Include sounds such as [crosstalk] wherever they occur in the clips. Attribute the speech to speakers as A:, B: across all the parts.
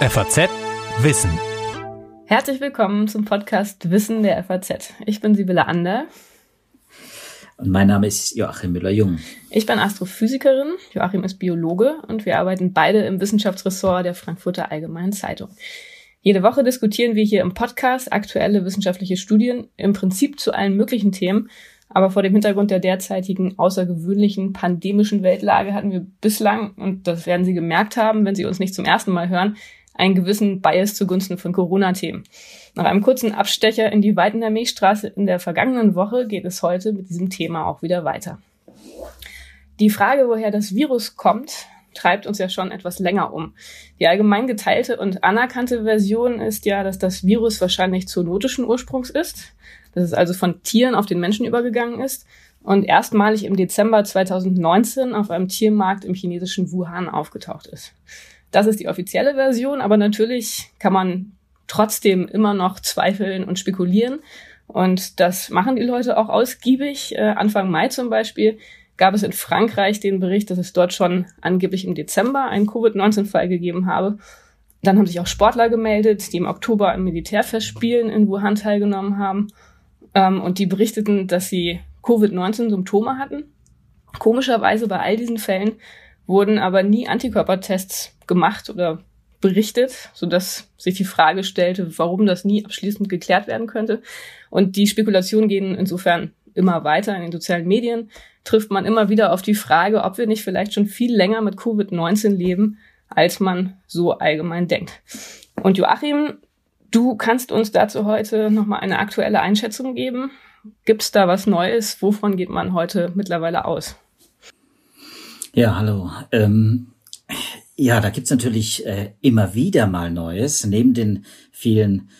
A: FAZ Wissen.
B: Herzlich willkommen zum Podcast Wissen der FAZ. Ich bin Sibylle Ander.
C: Und mein Name ist Joachim Müller-Jung.
B: Ich bin Astrophysikerin, Joachim ist Biologe und wir arbeiten beide im Wissenschaftsressort der Frankfurter Allgemeinen Zeitung. Jede Woche diskutieren wir hier im Podcast aktuelle wissenschaftliche Studien im Prinzip zu allen möglichen Themen aber vor dem Hintergrund der derzeitigen außergewöhnlichen pandemischen Weltlage hatten wir bislang, und das werden Sie gemerkt haben, wenn Sie uns nicht zum ersten Mal hören, einen gewissen Bias zugunsten von Corona-Themen. Nach einem kurzen Abstecher in die Weiten der Milchstraße in der vergangenen Woche geht es heute mit diesem Thema auch wieder weiter. Die Frage, woher das Virus kommt, treibt uns ja schon etwas länger um. Die allgemein geteilte und anerkannte Version ist ja, dass das Virus wahrscheinlich zoonotischen Ursprungs ist dass es also von Tieren auf den Menschen übergegangen ist und erstmalig im Dezember 2019 auf einem Tiermarkt im chinesischen Wuhan aufgetaucht ist. Das ist die offizielle Version, aber natürlich kann man trotzdem immer noch zweifeln und spekulieren. Und das machen die Leute auch ausgiebig. Äh, Anfang Mai zum Beispiel gab es in Frankreich den Bericht, dass es dort schon angeblich im Dezember einen Covid-19-Fall gegeben habe. Dann haben sich auch Sportler gemeldet, die im Oktober an Militärfestspielen in Wuhan teilgenommen haben. Ähm, und die berichteten, dass sie Covid-19-Symptome hatten. Komischerweise bei all diesen Fällen wurden aber nie Antikörpertests gemacht oder berichtet, sodass sich die Frage stellte, warum das nie abschließend geklärt werden könnte. Und die Spekulationen gehen insofern immer weiter. In den sozialen Medien trifft man immer wieder auf die Frage, ob wir nicht vielleicht schon viel länger mit Covid-19 leben, als man so allgemein denkt. Und Joachim, Du kannst uns dazu heute nochmal eine aktuelle Einschätzung geben. Gibt es da was Neues? Wovon geht man heute mittlerweile aus?
C: Ja, hallo. Ähm, ja, da gibt's natürlich äh, immer wieder mal Neues. Neben den vielen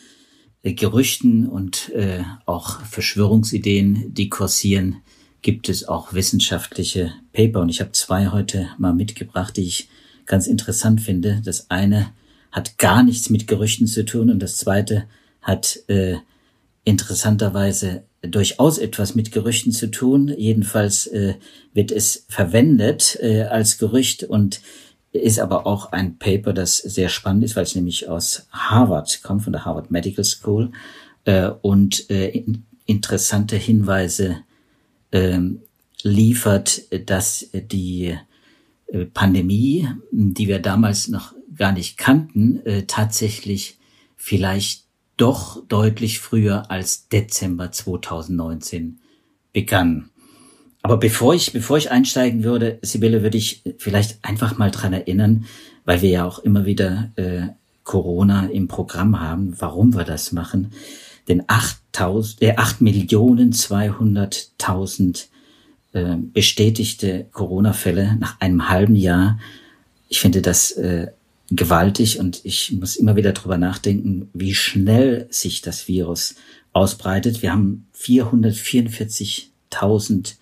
C: äh, Gerüchten und äh, auch Verschwörungsideen, die kursieren, gibt es auch wissenschaftliche Paper. Und ich habe zwei heute mal mitgebracht, die ich ganz interessant finde. Das eine hat gar nichts mit Gerüchten zu tun und das zweite hat äh, interessanterweise durchaus etwas mit Gerüchten zu tun. Jedenfalls äh, wird es verwendet äh, als Gerücht und ist aber auch ein Paper, das sehr spannend ist, weil es nämlich aus Harvard kommt, von der Harvard Medical School äh, und äh, in, interessante Hinweise äh, liefert, dass die äh, Pandemie, die wir damals noch gar nicht kannten, äh, tatsächlich vielleicht doch deutlich früher als Dezember 2019 begann. Aber bevor ich, bevor ich einsteigen würde, Sibylle, würde ich vielleicht einfach mal dran erinnern, weil wir ja auch immer wieder äh, Corona im Programm haben, warum wir das machen. Denn 8.000, äh, 8 Millionen 200.000 äh, bestätigte Corona-Fälle nach einem halben Jahr. Ich finde das äh, gewaltig und ich muss immer wieder drüber nachdenken, wie schnell sich das Virus ausbreitet. Wir haben 444.000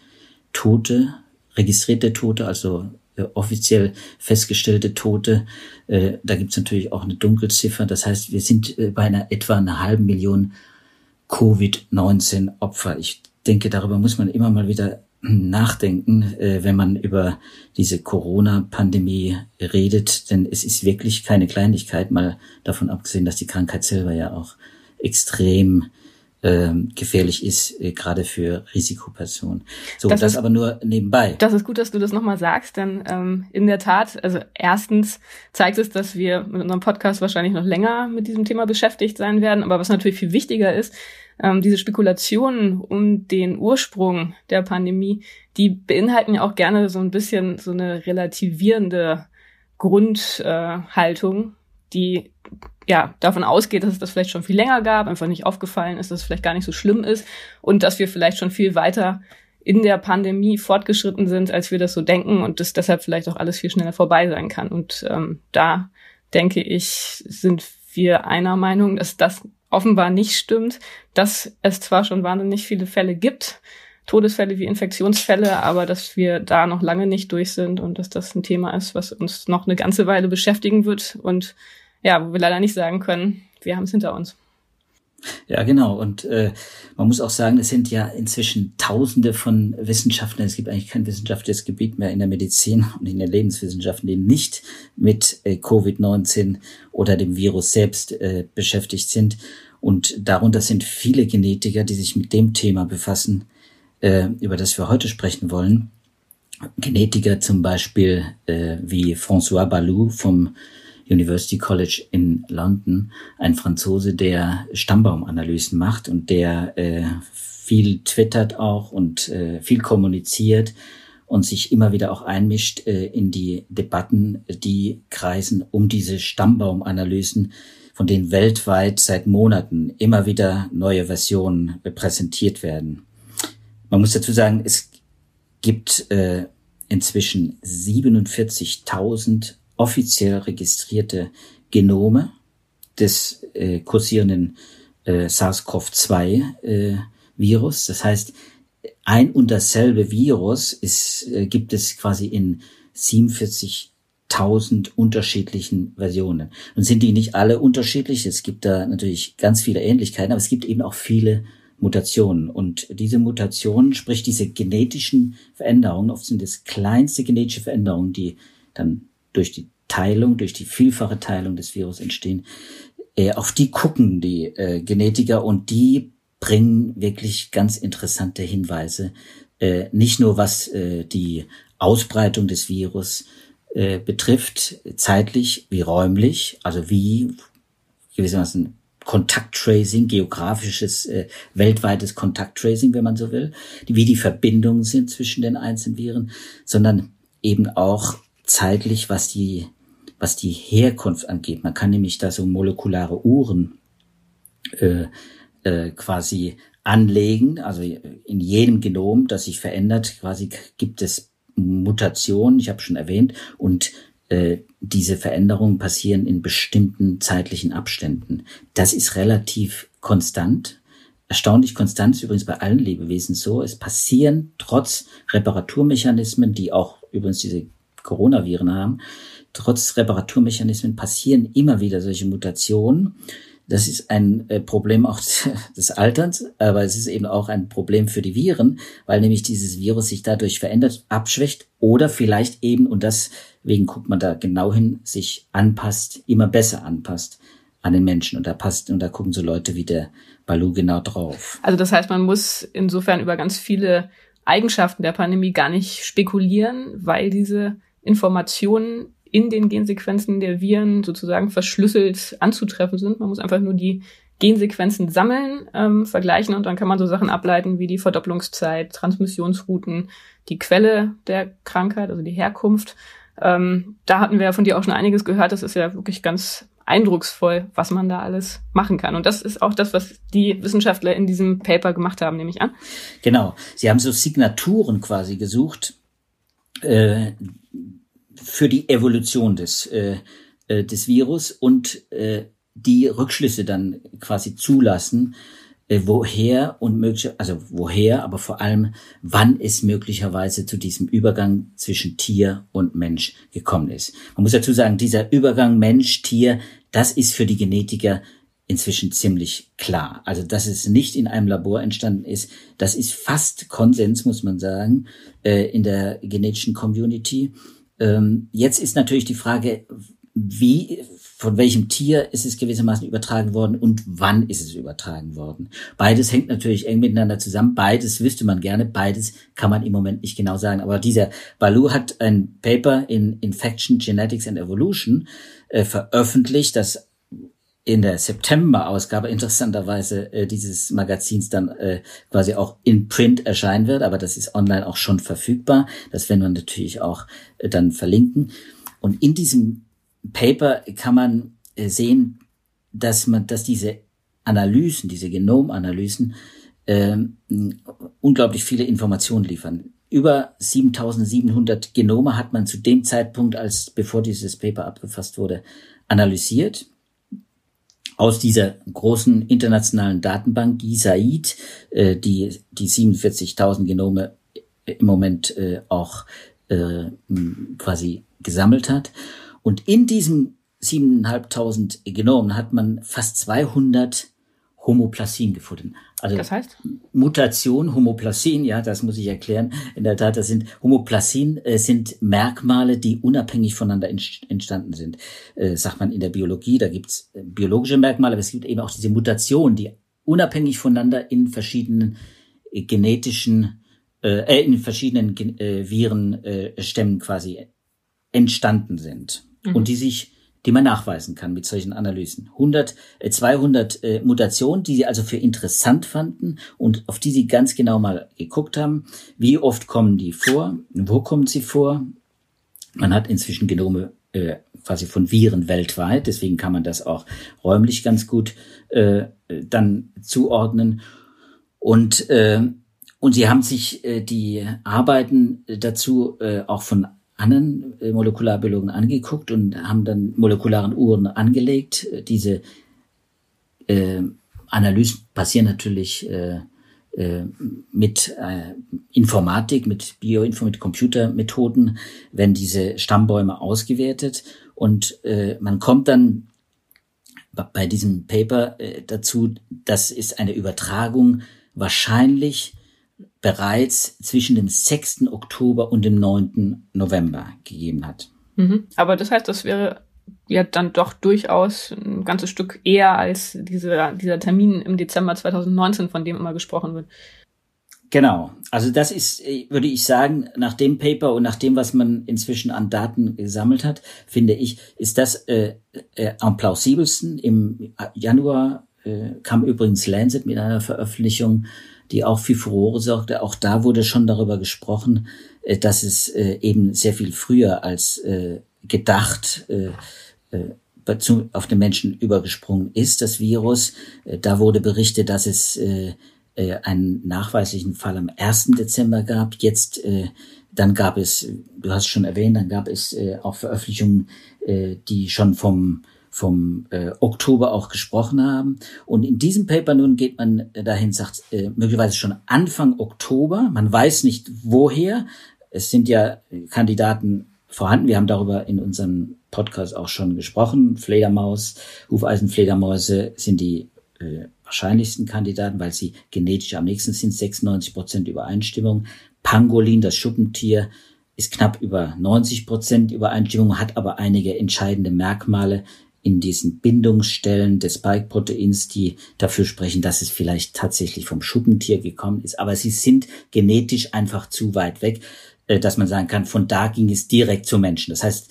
C: Tote, registrierte Tote, also äh, offiziell festgestellte Tote. Äh, da gibt's natürlich auch eine Dunkelziffer. Das heißt, wir sind äh, bei einer etwa einer halben Million Covid-19 Opfer. Ich denke, darüber muss man immer mal wieder nachdenken, wenn man über diese Corona-Pandemie redet, denn es ist wirklich keine Kleinigkeit, mal davon abgesehen, dass die Krankheit selber ja auch extrem ähm, gefährlich ist, äh, gerade für Risikopersonen. So, das, das ist, aber nur nebenbei.
B: Das ist gut, dass du das nochmal sagst, denn ähm, in der Tat, also erstens zeigt es, dass wir mit unserem Podcast wahrscheinlich noch länger mit diesem Thema beschäftigt sein werden, aber was natürlich viel wichtiger ist, ähm, diese Spekulationen um den Ursprung der Pandemie, die beinhalten ja auch gerne so ein bisschen so eine relativierende Grundhaltung, äh, die ja davon ausgeht, dass es das vielleicht schon viel länger gab, einfach nicht aufgefallen ist, dass es vielleicht gar nicht so schlimm ist und dass wir vielleicht schon viel weiter in der Pandemie fortgeschritten sind, als wir das so denken und dass deshalb vielleicht auch alles viel schneller vorbei sein kann. Und ähm, da denke ich, sind wir einer Meinung, dass das offenbar nicht stimmt, dass es zwar schon wahnsinnig viele Fälle gibt, Todesfälle wie Infektionsfälle, aber dass wir da noch lange nicht durch sind und dass das ein Thema ist, was uns noch eine ganze Weile beschäftigen wird und ja, wo wir leider nicht sagen können, wir haben es hinter uns.
C: Ja, genau. Und äh, man muss auch sagen, es sind ja inzwischen Tausende von Wissenschaftlern. Es gibt eigentlich kein wissenschaftliches Gebiet mehr in der Medizin und in den Lebenswissenschaften, die nicht mit äh, Covid-19 oder dem Virus selbst äh, beschäftigt sind. Und darunter sind viele Genetiker, die sich mit dem Thema befassen, äh, über das wir heute sprechen wollen. Genetiker zum Beispiel äh, wie François Balou vom University College in London, ein Franzose, der Stammbaumanalysen macht und der äh, viel twittert auch und äh, viel kommuniziert und sich immer wieder auch einmischt äh, in die Debatten, die kreisen um diese Stammbaumanalysen, von denen weltweit seit Monaten immer wieder neue Versionen äh, präsentiert werden. Man muss dazu sagen, es gibt äh, inzwischen 47.000 offiziell registrierte Genome des äh, kursierenden äh, SARS-CoV-2-Virus. Äh, das heißt, ein und dasselbe Virus ist, äh, gibt es quasi in 47.000 unterschiedlichen Versionen. Und sind die nicht alle unterschiedlich? Es gibt da natürlich ganz viele Ähnlichkeiten, aber es gibt eben auch viele Mutationen. Und diese Mutationen, sprich diese genetischen Veränderungen, oft sind es kleinste genetische Veränderungen, die dann durch die Teilung, durch die vielfache Teilung des Virus entstehen, äh, auf die gucken die äh, Genetiker und die bringen wirklich ganz interessante Hinweise, äh, nicht nur was äh, die Ausbreitung des Virus äh, betrifft, zeitlich wie räumlich, also wie gewissermaßen Kontakttracing, geografisches, äh, weltweites Kontakttracing, wenn man so will, wie die Verbindungen sind zwischen den einzelnen Viren, sondern eben auch zeitlich, was die, was die Herkunft angeht. Man kann nämlich da so molekulare Uhren äh, äh, quasi anlegen, also in jedem Genom, das sich verändert, quasi gibt es Mutationen, ich habe schon erwähnt, und äh, diese Veränderungen passieren in bestimmten zeitlichen Abständen. Das ist relativ konstant. Erstaunlich konstant ist übrigens bei allen Lebewesen so. Es passieren trotz Reparaturmechanismen, die auch übrigens diese Coronaviren haben, trotz Reparaturmechanismen passieren immer wieder solche Mutationen. Das ist ein äh, Problem auch [laughs] des Alterns, aber es ist eben auch ein Problem für die Viren, weil nämlich dieses Virus sich dadurch verändert, abschwächt oder vielleicht eben, und deswegen guckt man da genau hin, sich anpasst, immer besser anpasst an den Menschen. Und da passt, und da gucken so Leute wie der Balu genau drauf.
B: Also das heißt, man muss insofern über ganz viele Eigenschaften der Pandemie gar nicht spekulieren, weil diese Informationen in den Gensequenzen der Viren sozusagen verschlüsselt anzutreffen sind. Man muss einfach nur die Gensequenzen sammeln, ähm, vergleichen und dann kann man so Sachen ableiten wie die Verdopplungszeit, Transmissionsrouten, die Quelle der Krankheit, also die Herkunft. Ähm, da hatten wir ja von dir auch schon einiges gehört. Das ist ja wirklich ganz eindrucksvoll, was man da alles machen kann. Und das ist auch das, was die Wissenschaftler in diesem Paper gemacht haben, nehme ich an.
C: Genau. Sie haben so Signaturen quasi gesucht, äh, für die Evolution des, äh, äh, des Virus und äh, die Rückschlüsse dann quasi zulassen, äh, woher und möglich, also woher, aber vor allem, wann es möglicherweise zu diesem Übergang zwischen Tier und Mensch gekommen ist. Man muss dazu sagen, dieser Übergang Mensch-Tier, das ist für die Genetiker inzwischen ziemlich klar. Also, dass es nicht in einem Labor entstanden ist, das ist fast Konsens, muss man sagen, äh, in der genetischen Community. Ähm, jetzt ist natürlich die Frage, wie, von welchem Tier ist es gewissermaßen übertragen worden und wann ist es übertragen worden. Beides hängt natürlich eng miteinander zusammen. Beides wüsste man gerne. Beides kann man im Moment nicht genau sagen. Aber dieser Balu hat ein Paper in Infection, Genetics and Evolution äh, veröffentlicht, das in der September-Ausgabe interessanterweise äh, dieses Magazins dann äh, quasi auch in Print erscheinen wird, aber das ist online auch schon verfügbar. Das werden wir natürlich auch äh, dann verlinken. Und in diesem Paper kann man äh, sehen, dass man, dass diese Analysen, diese Genomanalysen äh, unglaublich viele Informationen liefern. Über 7700 Genome hat man zu dem Zeitpunkt, als bevor dieses Paper abgefasst wurde, analysiert aus dieser großen internationalen Datenbank GISAID, äh, die die 47.000 Genome im Moment äh, auch äh, quasi gesammelt hat. Und in diesem 7.500 Genomen hat man fast 200 Homoplasien gefunden.
B: Also das heißt?
C: Mutation, Homoplasien, ja, das muss ich erklären. In der Tat, das sind Homoplasien äh, sind Merkmale, die unabhängig voneinander entstanden sind. Äh, sagt man in der Biologie, da gibt's äh, biologische Merkmale, aber es gibt eben auch diese Mutation, die unabhängig voneinander in verschiedenen äh, genetischen, äh, in verschiedenen äh, Virenstämmen äh, quasi entstanden sind mhm. und die sich die man nachweisen kann mit solchen Analysen. 100, äh, 200 äh, Mutationen, die sie also für interessant fanden und auf die sie ganz genau mal geguckt haben. Wie oft kommen die vor? Wo kommen sie vor? Man hat inzwischen Genome äh, quasi von Viren weltweit, deswegen kann man das auch räumlich ganz gut äh, dann zuordnen. Und äh, und sie haben sich äh, die Arbeiten dazu äh, auch von anderen äh, Molekularbiologen angeguckt und haben dann molekularen Uhren angelegt. Diese äh, Analysen passieren natürlich äh, äh, mit äh, Informatik, mit Bioinfo, mit Computermethoden, wenn diese Stammbäume ausgewertet und äh, man kommt dann bei diesem Paper äh, dazu, das ist eine Übertragung wahrscheinlich bereits zwischen dem 6. Oktober und dem 9. November gegeben hat.
B: Mhm. Aber das heißt, das wäre ja dann doch durchaus ein ganzes Stück eher als diese, dieser Termin im Dezember 2019, von dem immer gesprochen wird.
C: Genau. Also das ist, würde ich sagen, nach dem Paper und nach dem, was man inzwischen an Daten gesammelt hat, finde ich, ist das äh, äh, am plausibelsten. Im Januar äh, kam übrigens Lancet mit einer Veröffentlichung die auch für Furore sorgte. Auch da wurde schon darüber gesprochen, äh, dass es äh, eben sehr viel früher als äh, gedacht auf den Menschen übergesprungen ist, das Virus. Da wurde berichtet, dass es einen nachweislichen Fall am 1. Dezember gab. Jetzt, dann gab es, du hast schon erwähnt, dann gab es auch Veröffentlichungen, die schon vom vom äh, Oktober auch gesprochen haben. Und in diesem Paper nun geht man dahin, sagt äh, möglicherweise schon Anfang Oktober. Man weiß nicht woher. Es sind ja Kandidaten vorhanden. Wir haben darüber in unserem Podcast auch schon gesprochen. Fledermaus, Hufeisenfledermäuse sind die äh, wahrscheinlichsten Kandidaten, weil sie genetisch am nächsten sind, 96 Prozent Übereinstimmung. Pangolin, das Schuppentier, ist knapp über 90 Prozent Übereinstimmung, hat aber einige entscheidende Merkmale, in diesen Bindungsstellen des Spike-Proteins, die dafür sprechen, dass es vielleicht tatsächlich vom Schuppentier gekommen ist. Aber sie sind genetisch einfach zu weit weg, äh, dass man sagen kann, von da ging es direkt zum Menschen. Das heißt,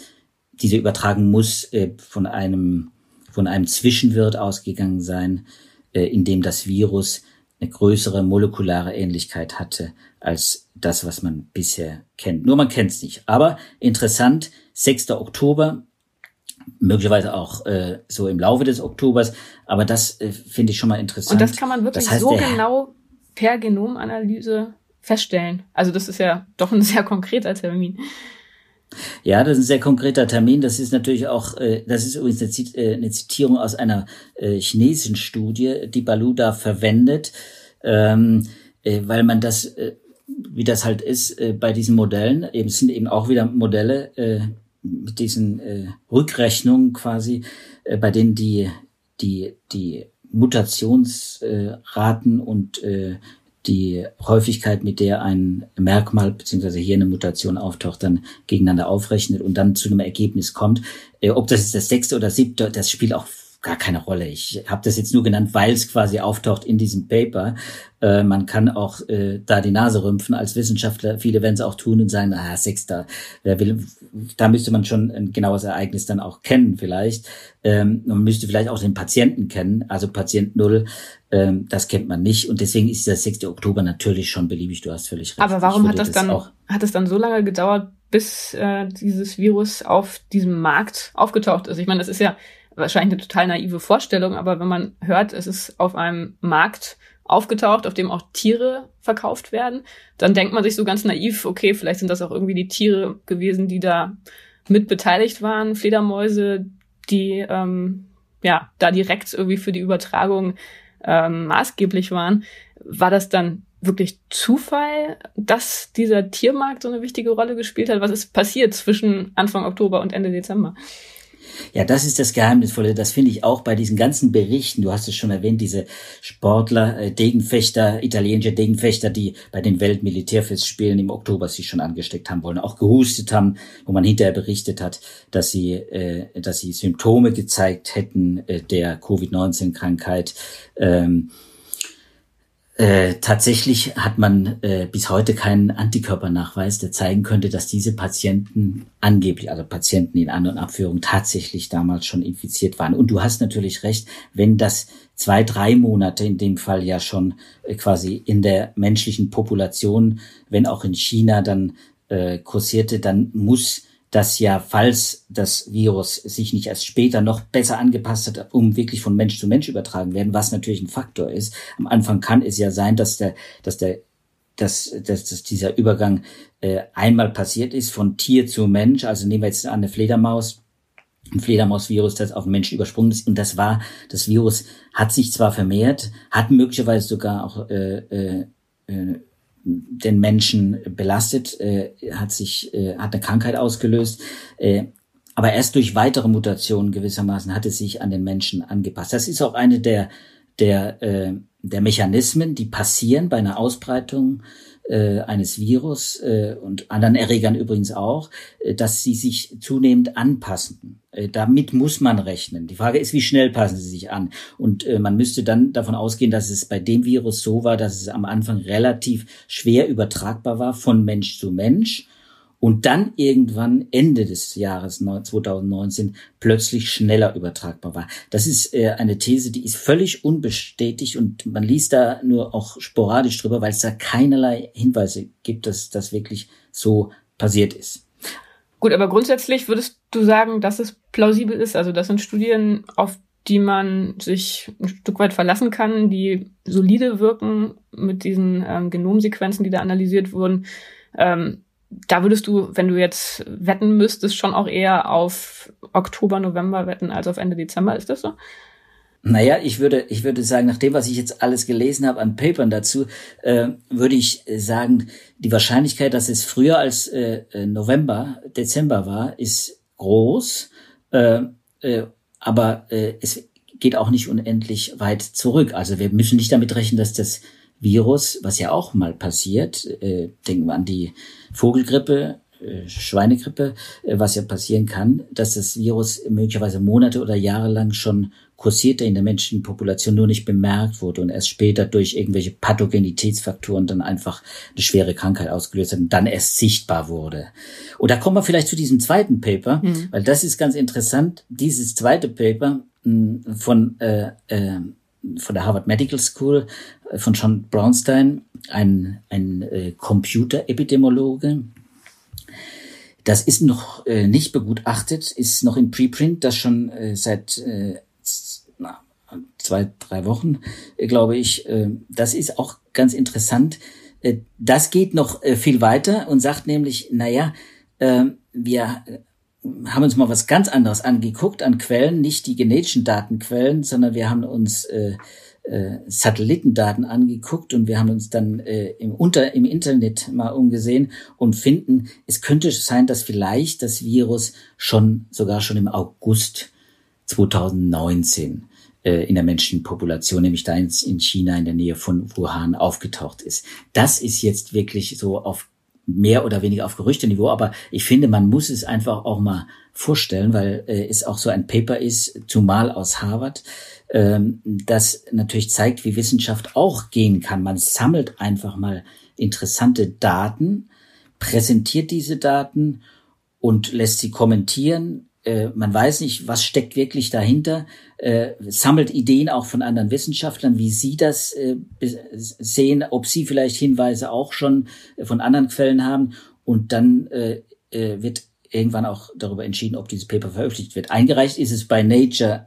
C: diese Übertragung muss äh, von einem, von einem Zwischenwirt ausgegangen sein, äh, in dem das Virus eine größere molekulare Ähnlichkeit hatte als das, was man bisher kennt. Nur man kennt es nicht. Aber interessant, 6. Oktober, möglicherweise auch äh, so im Laufe des Oktobers. Aber das äh, finde ich schon mal interessant.
B: Und das kann man wirklich das heißt, so genau per Genomanalyse feststellen. Also das ist ja doch ein [laughs] sehr konkreter Termin.
C: Ja, das ist ein sehr konkreter Termin. Das ist natürlich auch, äh, das ist übrigens eine, äh, Zitierung aus einer äh, chinesischen Studie, die Balu da verwendet, ähm, äh, weil man das, wie das halt ist bei diesen Modellen, eben sind eben auch wieder Modelle, mit diesen äh, Rückrechnungen quasi, äh, bei denen die, die, die Mutationsraten äh, und äh, die Häufigkeit, mit der ein Merkmal beziehungsweise hier eine Mutation auftaucht, dann gegeneinander aufrechnet und dann zu einem Ergebnis kommt. Äh, ob das jetzt das sechste oder siebte, das spielt auch gar keine Rolle. Ich habe das jetzt nur genannt, weil es quasi auftaucht in diesem Paper. Äh, man kann auch äh, da die Nase rümpfen als Wissenschaftler. Viele werden es auch tun und sagen, ah, Sechster, wer will, da müsste man schon ein genaues Ereignis dann auch kennen vielleicht. Ähm, man müsste vielleicht auch den Patienten kennen, also Patient Null, ähm, das kennt man nicht. Und deswegen ist der 6. Oktober natürlich schon beliebig, du hast völlig recht.
B: Aber warum hat das, das dann, auch hat es dann so lange gedauert, bis äh, dieses Virus auf diesem Markt aufgetaucht ist? Ich meine, das ist ja wahrscheinlich eine total naive Vorstellung, aber wenn man hört, es ist auf einem Markt aufgetaucht, auf dem auch Tiere verkauft werden, dann denkt man sich so ganz naiv, okay, vielleicht sind das auch irgendwie die Tiere gewesen, die da mit beteiligt waren, Fledermäuse, die ähm, ja da direkt irgendwie für die Übertragung ähm, maßgeblich waren. War das dann wirklich Zufall, dass dieser Tiermarkt so eine wichtige Rolle gespielt hat? Was ist passiert zwischen Anfang Oktober und Ende Dezember?
C: Ja, das ist das Geheimnisvolle. Das finde ich auch bei diesen ganzen Berichten. Du hast es schon erwähnt, diese Sportler, äh, Degenfechter, italienische Degenfechter, die bei den Weltmilitärfestspielen im Oktober sich schon angesteckt haben wollen, auch gehustet haben, wo man hinterher berichtet hat, dass sie, äh, dass sie Symptome gezeigt hätten äh, der Covid-19-Krankheit. Ähm, äh, tatsächlich hat man äh, bis heute keinen Antikörpernachweis, der zeigen könnte, dass diese Patienten angeblich, also Patienten in An- und Abführung tatsächlich damals schon infiziert waren. Und du hast natürlich recht, wenn das zwei, drei Monate in dem Fall ja schon äh, quasi in der menschlichen Population, wenn auch in China dann äh, kursierte, dann muss dass ja, falls das Virus sich nicht erst später noch besser angepasst hat, um wirklich von Mensch zu Mensch übertragen werden, was natürlich ein Faktor ist. Am Anfang kann es ja sein, dass der, dass der, dass, dass, dass dieser Übergang äh, einmal passiert ist von Tier zu Mensch. Also nehmen wir jetzt an eine Fledermaus, ein Fledermausvirus, das auf den Menschen übersprungen ist. Und das war, das Virus hat sich zwar vermehrt, hat möglicherweise sogar auch äh, äh, äh den Menschen belastet, äh, hat sich, äh, hat eine Krankheit ausgelöst. Äh, aber erst durch weitere Mutationen gewissermaßen hat es sich an den Menschen angepasst. Das ist auch eine der, der, äh, der Mechanismen, die passieren bei einer Ausbreitung äh, eines Virus äh, und anderen Erregern übrigens auch, äh, dass sie sich zunehmend anpassen. Äh, damit muss man rechnen. Die Frage ist, wie schnell passen sie sich an? Und äh, man müsste dann davon ausgehen, dass es bei dem Virus so war, dass es am Anfang relativ schwer übertragbar war von Mensch zu Mensch und dann irgendwann Ende des Jahres 2019 plötzlich schneller übertragbar war. Das ist äh, eine These, die ist völlig unbestätigt und man liest da nur auch sporadisch drüber, weil es da keinerlei Hinweise gibt, dass das wirklich so passiert ist.
B: Gut, aber grundsätzlich würdest du sagen, dass es plausibel ist? Also das sind Studien, auf die man sich ein Stück weit verlassen kann, die solide wirken mit diesen ähm, Genomsequenzen, die da analysiert wurden. Ähm, da würdest du, wenn du jetzt wetten müsstest, schon auch eher auf Oktober, November wetten als auf Ende Dezember. Ist das so?
C: Naja, ich würde, ich würde sagen, nach dem, was ich jetzt alles gelesen habe an Papern dazu, äh, würde ich sagen, die Wahrscheinlichkeit, dass es früher als äh, äh November, Dezember war, ist groß. Äh, äh, aber äh, es geht auch nicht unendlich weit zurück. Also wir müssen nicht damit rechnen, dass das Virus, was ja auch mal passiert, äh, denken wir an die Vogelgrippe, äh, Schweinegrippe, äh, was ja passieren kann, dass das Virus möglicherweise Monate oder Jahre lang schon kursierte in der menschlichen Population, nur nicht bemerkt wurde und erst später durch irgendwelche Pathogenitätsfaktoren dann einfach eine schwere Krankheit ausgelöst hat und dann erst sichtbar wurde. Und da kommen wir vielleicht zu diesem zweiten Paper, mhm. weil das ist ganz interessant. Dieses zweite Paper mh, von äh, äh, von der Harvard Medical School äh, von John Brownstein, ein, ein äh, Computerepidemiologe. Das ist noch äh, nicht begutachtet, ist noch in Preprint, das schon äh, seit äh, zwei, drei Wochen, äh, glaube ich. Äh, das ist auch ganz interessant. Äh, das geht noch äh, viel weiter und sagt nämlich, naja, äh, wir haben uns mal was ganz anderes angeguckt an Quellen, nicht die genetischen Datenquellen, sondern wir haben uns äh, äh, Satellitendaten angeguckt und wir haben uns dann äh, im, Unter, im Internet mal umgesehen und finden, es könnte sein, dass vielleicht das Virus schon sogar schon im August 2019 äh, in der Menschenpopulation, nämlich da in, in China in der Nähe von Wuhan aufgetaucht ist. Das ist jetzt wirklich so auf mehr oder weniger auf Gerüchteniveau, aber ich finde, man muss es einfach auch mal vorstellen, weil äh, es auch so ein Paper ist, zumal aus Harvard, ähm, das natürlich zeigt, wie Wissenschaft auch gehen kann. Man sammelt einfach mal interessante Daten, präsentiert diese Daten und lässt sie kommentieren, äh, man weiß nicht, was steckt wirklich dahinter, äh, sammelt Ideen auch von anderen Wissenschaftlern, wie sie das äh, sehen, ob sie vielleicht Hinweise auch schon von anderen Quellen haben und dann äh, äh, wird irgendwann auch darüber entschieden, ob dieses Paper veröffentlicht wird. Eingereicht ist es bei Nature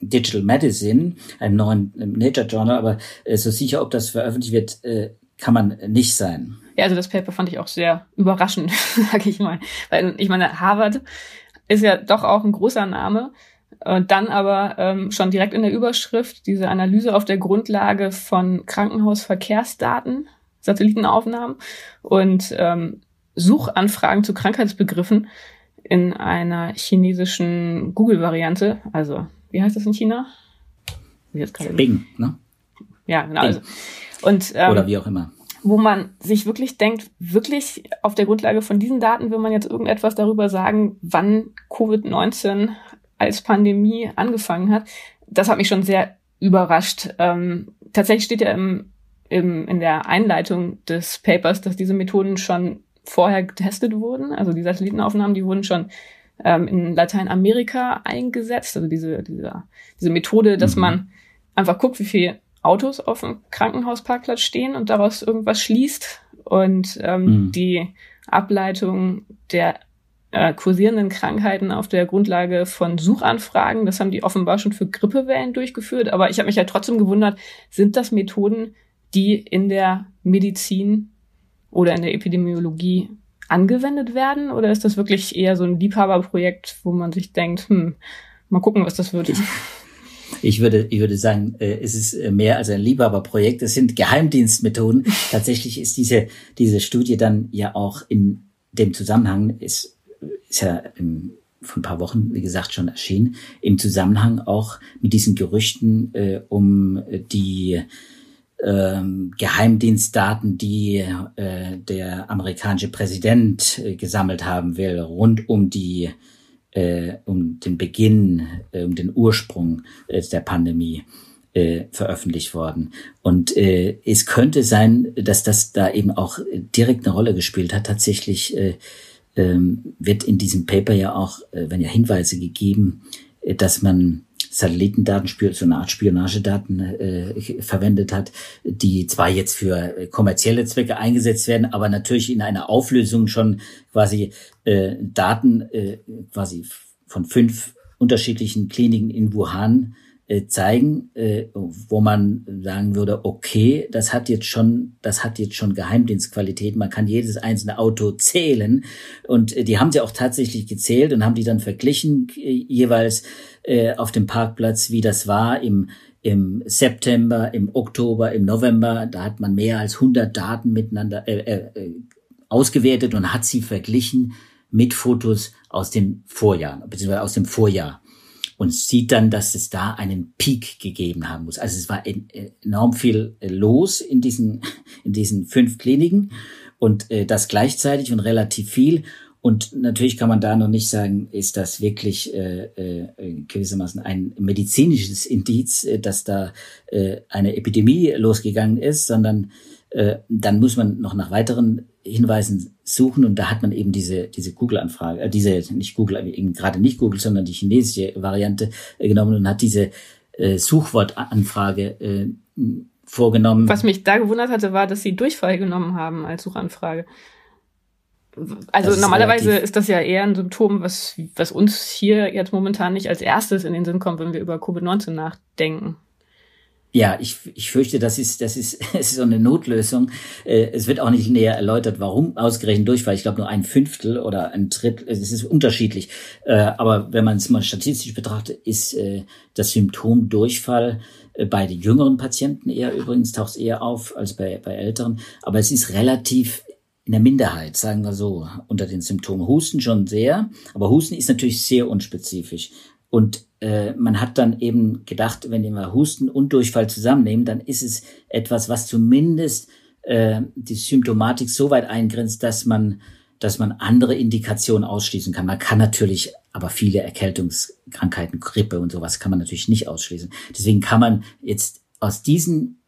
C: Digital Medicine, einem neuen Nature Journal, aber äh, so sicher, ob das veröffentlicht wird, äh, kann man nicht sein.
B: Ja, also das Paper fand ich auch sehr überraschend, [laughs] sage ich mal. Weil ich meine, Harvard ist ja doch auch ein großer Name. Und dann aber ähm, schon direkt in der Überschrift diese Analyse auf der Grundlage von Krankenhausverkehrsdaten, Satellitenaufnahmen und ähm, Suchanfragen zu Krankheitsbegriffen. in einer chinesischen Google-Variante. Also, wie heißt das in China?
C: Bing, ne?
B: Ja, genau. Also, und,
C: ähm, Oder wie auch immer.
B: Wo man sich wirklich denkt, wirklich auf der Grundlage von diesen Daten will man jetzt irgendetwas darüber sagen, wann Covid-19 als Pandemie angefangen hat. Das hat mich schon sehr überrascht. Ähm, tatsächlich steht ja im, im, in der Einleitung des Papers, dass diese Methoden schon vorher getestet wurden. Also die Satellitenaufnahmen, die wurden schon ähm, in Lateinamerika eingesetzt. Also diese, diese, diese Methode, dass mhm. man einfach guckt, wie viele Autos auf dem Krankenhausparkplatz stehen und daraus irgendwas schließt. Und ähm, mhm. die Ableitung der äh, kursierenden Krankheiten auf der Grundlage von Suchanfragen. Das haben die offenbar schon für Grippewellen durchgeführt. Aber ich habe mich ja trotzdem gewundert, sind das Methoden, die in der Medizin oder in der Epidemiologie angewendet werden? Oder ist das wirklich eher so ein Liebhaberprojekt, wo man sich denkt, hm, mal gucken, was das wird? [laughs]
C: Ich würde, ich würde sagen, äh, es ist äh, mehr als ein Liebhaberprojekt. Es sind Geheimdienstmethoden. [laughs] Tatsächlich ist diese, diese Studie dann ja auch in dem Zusammenhang, ist ist ja im, vor ein paar Wochen, wie gesagt, schon erschienen, im Zusammenhang auch mit diesen Gerüchten äh, um die ähm, Geheimdienstdaten, die äh, der amerikanische Präsident äh, gesammelt haben will, rund um die äh, um den Beginn, äh, um den Ursprung äh, der Pandemie äh, veröffentlicht worden. Und äh, es könnte sein, dass das da eben auch direkt eine Rolle gespielt hat. Tatsächlich äh, ähm, wird in diesem Paper ja auch, äh, werden ja Hinweise gegeben, äh, dass man Satellitendaten, so eine Art Spionagedaten äh, verwendet hat, die zwar jetzt für äh, kommerzielle Zwecke eingesetzt werden, aber natürlich in einer Auflösung schon quasi äh, Daten äh, quasi von fünf unterschiedlichen Kliniken in Wuhan äh, zeigen, äh, wo man sagen würde, okay, das hat jetzt schon, das hat jetzt schon Geheimdienstqualität. Man kann jedes einzelne Auto zählen und äh, die haben sie auch tatsächlich gezählt und haben die dann verglichen jeweils auf dem Parkplatz, wie das war im im September, im Oktober, im November. Da hat man mehr als 100 Daten miteinander äh, äh, ausgewertet und hat sie verglichen mit Fotos aus dem Vorjahr, beziehungsweise aus dem Vorjahr und sieht dann, dass es da einen Peak gegeben haben muss. Also es war enorm viel äh, los in diesen, [laughs] in diesen fünf Kliniken und äh, das gleichzeitig und relativ viel. Und natürlich kann man da noch nicht sagen, ist das wirklich äh, äh, gewissermaßen ein medizinisches Indiz, äh, dass da äh, eine Epidemie losgegangen ist, sondern äh, dann muss man noch nach weiteren Hinweisen suchen und da hat man eben diese diese Google-Anfrage, äh, diese nicht Google, eben gerade nicht Google, sondern die chinesische Variante äh, genommen und hat diese äh, Suchwortanfrage äh, vorgenommen.
B: Was mich da gewundert hatte, war, dass sie Durchfall genommen haben als Suchanfrage. Also ist normalerweise relativ. ist das ja eher ein Symptom, was, was uns hier jetzt momentan nicht als erstes in den Sinn kommt, wenn wir über Covid-19 nachdenken.
C: Ja, ich, ich fürchte, das ist, das ist, [laughs] es ist so eine Notlösung. Äh, es wird auch nicht näher erläutert, warum ausgerechnet Durchfall. Ich glaube nur ein Fünftel oder ein Drittel. Es ist unterschiedlich. Äh, aber wenn man es mal statistisch betrachtet, ist äh, das Symptom Durchfall bei den jüngeren Patienten eher übrigens taucht es eher auf als bei, bei älteren. Aber es ist relativ in der Minderheit, sagen wir so, unter den Symptomen. Husten schon sehr, aber Husten ist natürlich sehr unspezifisch. Und äh, man hat dann eben gedacht, wenn wir Husten und Durchfall zusammennehmen, dann ist es etwas, was zumindest äh, die Symptomatik so weit eingrenzt, dass man, dass man andere Indikationen ausschließen kann. Man kann natürlich aber viele Erkältungskrankheiten, Grippe und sowas kann man natürlich nicht ausschließen. Deswegen kann man jetzt aus diesen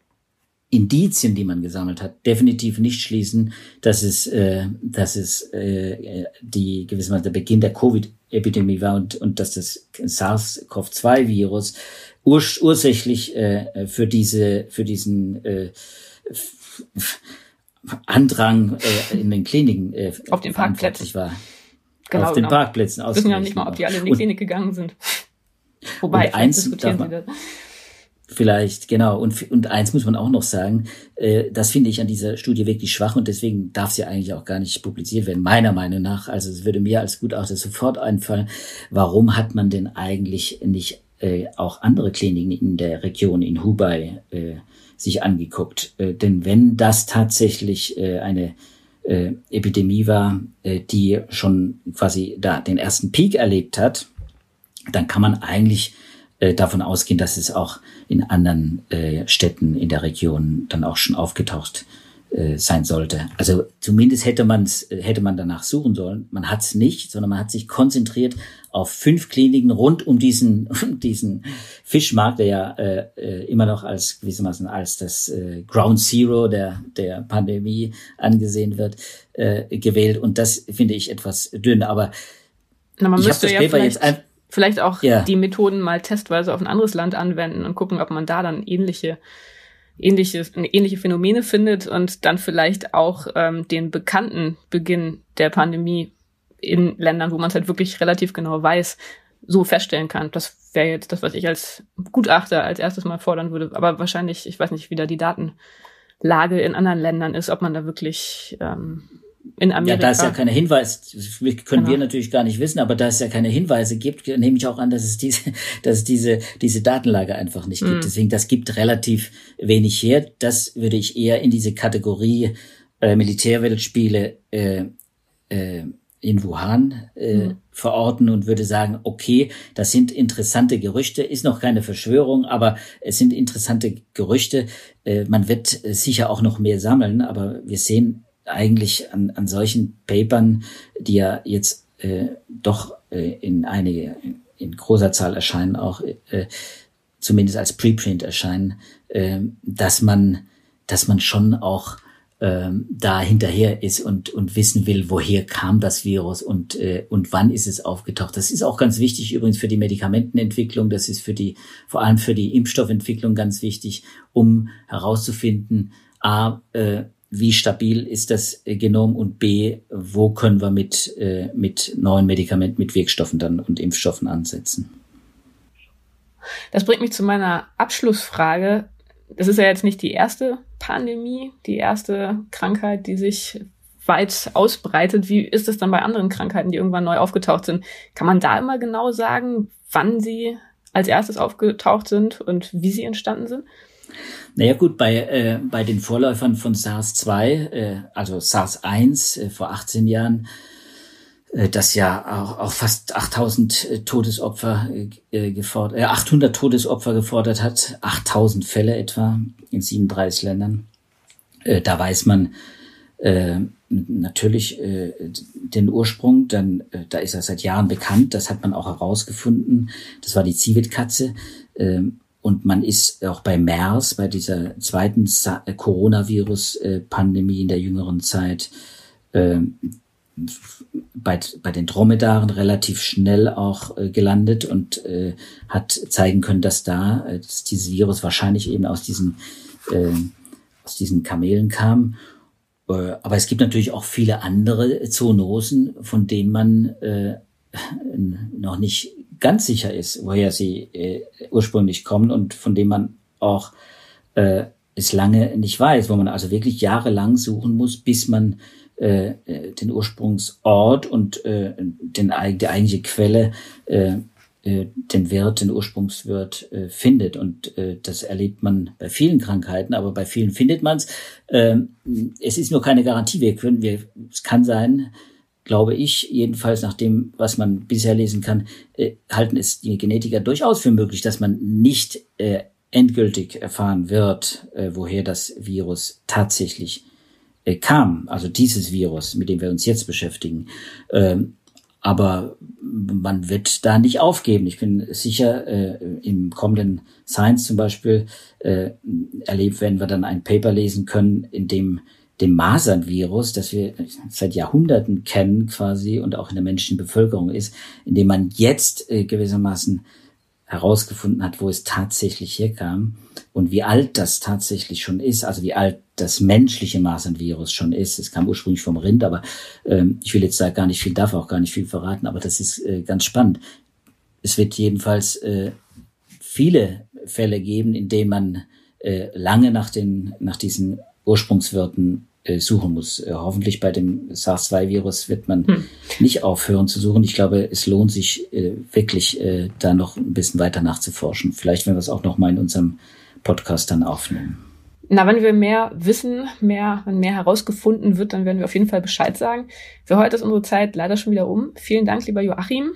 C: Indizien, die man gesammelt hat, definitiv nicht schließen, dass es, äh, dass es äh, die gewissermaßen der Beginn der Covid-Epidemie war und, und dass das SARS-CoV-2-Virus ur ursächlich äh, für diese für diesen äh, Andrang äh, in den Kliniken äh,
B: auf den Parkplätzen
C: war.
B: Genau,
C: auf den genau. Parkplätzen.
B: Wir wissen ja nicht mal, ob die alle in die und, Klinik gegangen sind. Wobei,
C: eins diskutieren sie das. Vielleicht, genau. Und, und eins muss man auch noch sagen, äh, das finde ich an dieser Studie wirklich schwach und deswegen darf sie eigentlich auch gar nicht publiziert werden, meiner Meinung nach. Also es würde mir als Gutachter sofort einfallen, warum hat man denn eigentlich nicht äh, auch andere Kliniken in der Region, in Hubei, äh, sich angeguckt? Äh, denn wenn das tatsächlich äh, eine äh, Epidemie war, äh, die schon quasi da den ersten Peak erlebt hat, dann kann man eigentlich äh, davon ausgehen, dass es auch in anderen äh, Städten in der Region dann auch schon aufgetaucht äh, sein sollte. Also zumindest hätte man es hätte man danach suchen sollen. Man hat es nicht, sondern man hat sich konzentriert auf fünf Kliniken rund um diesen [laughs] diesen Fischmarkt, der ja äh, äh, immer noch als gewissermaßen als das äh, Ground Zero der der Pandemie angesehen wird, äh, gewählt. Und das finde ich etwas dünn. Aber
B: Na, man ich habe das ja Paper jetzt ein, vielleicht auch ja. die Methoden mal testweise auf ein anderes Land anwenden und gucken, ob man da dann ähnliche ähnliche, ähnliche Phänomene findet und dann vielleicht auch ähm, den bekannten Beginn der Pandemie in Ländern, wo man es halt wirklich relativ genau weiß, so feststellen kann. Das wäre jetzt das, was ich als Gutachter als erstes mal fordern würde. Aber wahrscheinlich, ich weiß nicht, wie da die Datenlage in anderen Ländern ist, ob man da wirklich ähm, in Amerika.
C: Ja, da es ja keine Hinweise, können genau. wir natürlich gar nicht wissen, aber da es ja keine Hinweise gibt, nehme ich auch an, dass es diese, [laughs] dass es diese, diese Datenlage einfach nicht gibt. Mhm. Deswegen, das gibt relativ wenig her. Das würde ich eher in diese Kategorie äh, Militärweltspiele äh, äh, in Wuhan äh, mhm. verorten und würde sagen, okay, das sind interessante Gerüchte, ist noch keine Verschwörung, aber es sind interessante Gerüchte. Äh, man wird sicher auch noch mehr sammeln, aber wir sehen eigentlich an, an solchen Papern, die ja jetzt äh, doch äh, in einige, in großer Zahl erscheinen, auch äh, zumindest als Preprint erscheinen, äh, dass man, dass man schon auch ähm, da hinterher ist und, und wissen will, woher kam das Virus und, äh, und wann ist es aufgetaucht. Das ist auch ganz wichtig übrigens für die Medikamentenentwicklung, das ist für die, vor allem für die Impfstoffentwicklung ganz wichtig, um herauszufinden, a, äh, wie stabil ist das Genom und B, wo können wir mit, äh, mit neuen Medikamenten, mit Wirkstoffen dann und Impfstoffen ansetzen.
B: Das bringt mich zu meiner Abschlussfrage. Das ist ja jetzt nicht die erste Pandemie, die erste Krankheit, die sich weit ausbreitet. Wie ist es dann bei anderen Krankheiten, die irgendwann neu aufgetaucht sind? Kann man da immer genau sagen, wann sie als erstes aufgetaucht sind und wie sie entstanden sind?
C: Naja gut, bei, äh, bei den Vorläufern von SARS-2, äh, also SARS-1 äh, vor 18 Jahren, äh, das ja auch, auch fast 8000 äh, Todesopfer äh, gefordert, äh, 800 Todesopfer gefordert hat, 8000 Fälle etwa in 37 Ländern. Äh, da weiß man äh, natürlich äh, den Ursprung, dann äh, da ist er seit Jahren bekannt, das hat man auch herausgefunden. Das war die Zivitkatze. Äh, und man ist auch bei MERS, bei dieser zweiten äh, Coronavirus-Pandemie in der jüngeren Zeit, äh, bei, bei den Dromedaren relativ schnell auch äh, gelandet und äh, hat zeigen können, dass da äh, dass dieses Virus wahrscheinlich eben aus diesen, äh, aus diesen Kamelen kam. Äh, aber es gibt natürlich auch viele andere Zoonosen, von denen man noch nicht ganz sicher ist, woher sie äh, ursprünglich kommen und von dem man auch äh, es lange nicht weiß, wo man also wirklich jahrelang suchen muss, bis man äh, äh den Ursprungsort und äh, den, die eigentliche Quelle, äh, äh, den Wirt, den Ursprungswirt äh, findet. Und äh, das erlebt man bei vielen Krankheiten, aber bei vielen findet man es. Äh, es ist nur keine Garantie. Wir können, wir, es kann sein, glaube ich, jedenfalls nach dem, was man bisher lesen kann, äh, halten es die Genetiker durchaus für möglich, dass man nicht äh, endgültig erfahren wird, äh, woher das Virus tatsächlich äh, kam. Also dieses Virus, mit dem wir uns jetzt beschäftigen. Ähm, aber man wird da nicht aufgeben. Ich bin sicher, äh, im kommenden Science zum Beispiel äh, erlebt, wenn wir dann ein Paper lesen können, in dem dem Masernvirus, das wir seit Jahrhunderten kennen quasi und auch in der menschlichen Bevölkerung ist, indem man jetzt äh, gewissermaßen herausgefunden hat, wo es tatsächlich herkam und wie alt das tatsächlich schon ist, also wie alt das menschliche Masernvirus schon ist. Es kam ursprünglich vom Rind, aber ähm, ich will jetzt da gar nicht viel, darf auch gar nicht viel verraten, aber das ist äh, ganz spannend. Es wird jedenfalls äh, viele Fälle geben, in denen man äh, lange nach den, nach diesen Ursprungswirten suchen muss. Äh, hoffentlich bei dem SARS-2-Virus wird man hm. nicht aufhören zu suchen. Ich glaube, es lohnt sich äh, wirklich, äh, da noch ein bisschen weiter nachzuforschen. Vielleicht werden wir es auch noch mal in unserem Podcast dann aufnehmen.
B: Na, wenn wir mehr wissen, mehr, wenn mehr herausgefunden wird, dann werden wir auf jeden Fall Bescheid sagen. Für heute ist unsere Zeit leider schon wieder um. Vielen Dank, lieber Joachim.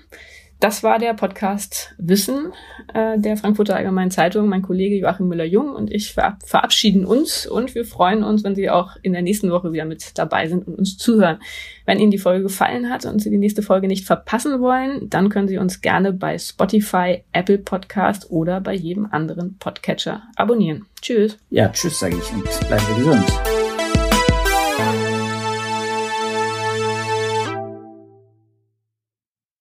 B: Das war der Podcast Wissen äh, der Frankfurter Allgemeinen Zeitung. Mein Kollege Joachim Müller-Jung und ich verab verabschieden uns und wir freuen uns, wenn Sie auch in der nächsten Woche wieder mit dabei sind und uns zuhören. Wenn Ihnen die Folge gefallen hat und Sie die nächste Folge nicht verpassen wollen, dann können Sie uns gerne bei Spotify, Apple Podcast oder bei jedem anderen Podcatcher abonnieren. Tschüss.
C: Ja, tschüss, sage ich und bleiben Sie gesund.